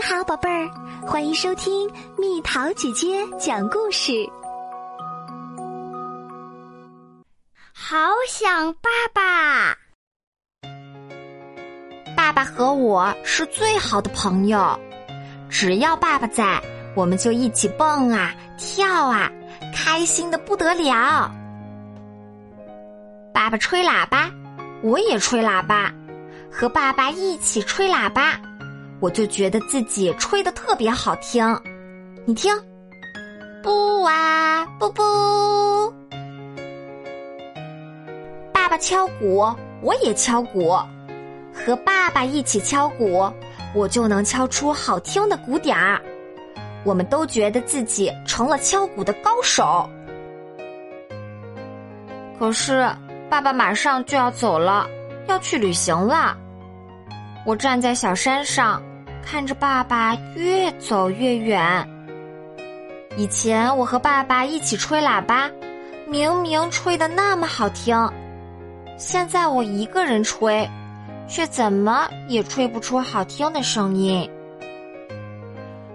你好，宝贝儿，欢迎收听蜜桃姐姐讲故事。好想爸爸！爸爸和我是最好的朋友，只要爸爸在，我们就一起蹦啊跳啊，开心的不得了。爸爸吹喇叭，我也吹喇叭，和爸爸一起吹喇叭。我就觉得自己吹的特别好听，你听，不啊不不，爸爸敲鼓，我也敲鼓，和爸爸一起敲鼓，我就能敲出好听的鼓点儿。我们都觉得自己成了敲鼓的高手。可是爸爸马上就要走了，要去旅行了。我站在小山上。看着爸爸越走越远。以前我和爸爸一起吹喇叭，明明吹的那么好听，现在我一个人吹，却怎么也吹不出好听的声音。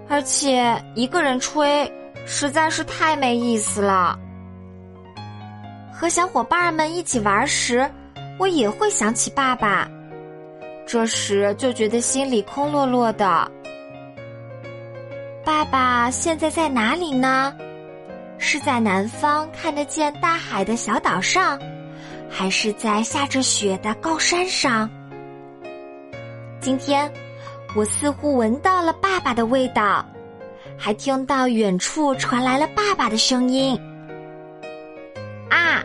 而且一个人吹实在是太没意思了。和小伙伴们一起玩时，我也会想起爸爸。这时就觉得心里空落落的。爸爸现在在哪里呢？是在南方看得见大海的小岛上，还是在下着雪的高山上？今天我似乎闻到了爸爸的味道，还听到远处传来了爸爸的声音。啊，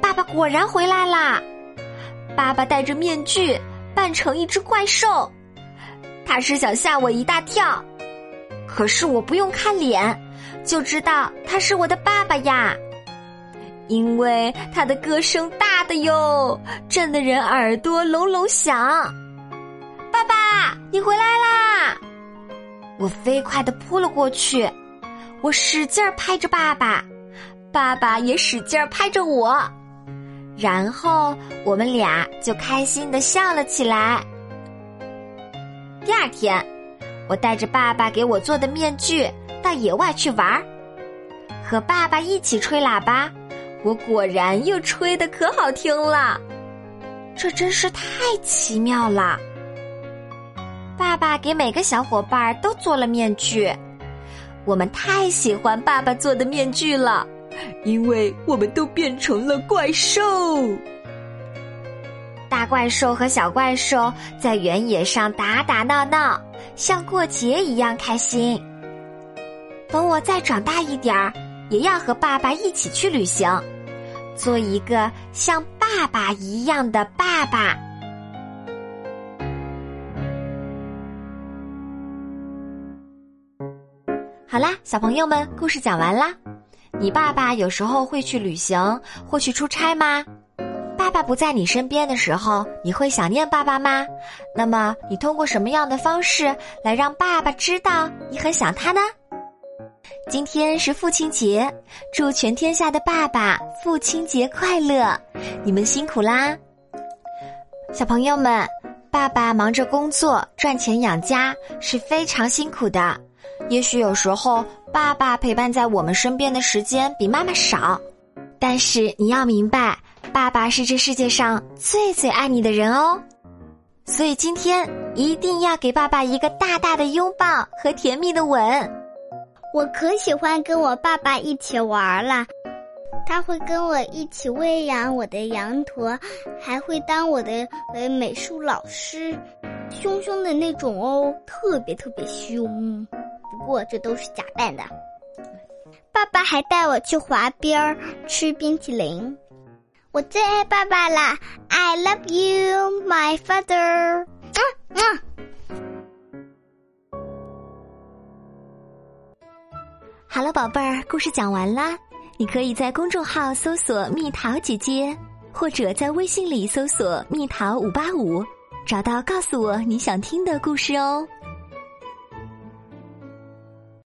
爸爸果然回来啦！爸爸戴着面具。扮成一只怪兽，他是想吓我一大跳，可是我不用看脸就知道他是我的爸爸呀，因为他的歌声大的哟，震得人耳朵隆隆响。爸爸，你回来啦！我飞快的扑了过去，我使劲儿拍着爸爸，爸爸也使劲儿拍着我。然后我们俩就开心的笑了起来。第二天，我带着爸爸给我做的面具到野外去玩儿，和爸爸一起吹喇叭，我果然又吹的可好听了。这真是太奇妙了！爸爸给每个小伙伴都做了面具，我们太喜欢爸爸做的面具了。因为我们都变成了怪兽，大怪兽和小怪兽在原野上打打闹闹，像过节一样开心。等我再长大一点儿，也要和爸爸一起去旅行，做一个像爸爸一样的爸爸。好啦，小朋友们，故事讲完啦。你爸爸有时候会去旅行或去出差吗？爸爸不在你身边的时候，你会想念爸爸吗？那么你通过什么样的方式来让爸爸知道你很想他呢？今天是父亲节，祝全天下的爸爸父亲节快乐！你们辛苦啦，小朋友们，爸爸忙着工作赚钱养家是非常辛苦的。也许有时候，爸爸陪伴在我们身边的时间比妈妈少，但是你要明白，爸爸是这世界上最最爱你的人哦。所以今天一定要给爸爸一个大大的拥抱和甜蜜的吻。我可喜欢跟我爸爸一起玩了，他会跟我一起喂养我的羊驼，还会当我的呃美术老师，凶凶的那种哦，特别特别凶。不过这都是假扮的。爸爸还带我去滑冰儿、吃冰淇淋，我最爱爸爸啦！I love you, my father。嗯嗯。好了，宝贝儿，故事讲完啦。你可以在公众号搜索“蜜桃姐姐”，或者在微信里搜索“蜜桃五八五”，找到告诉我你想听的故事哦。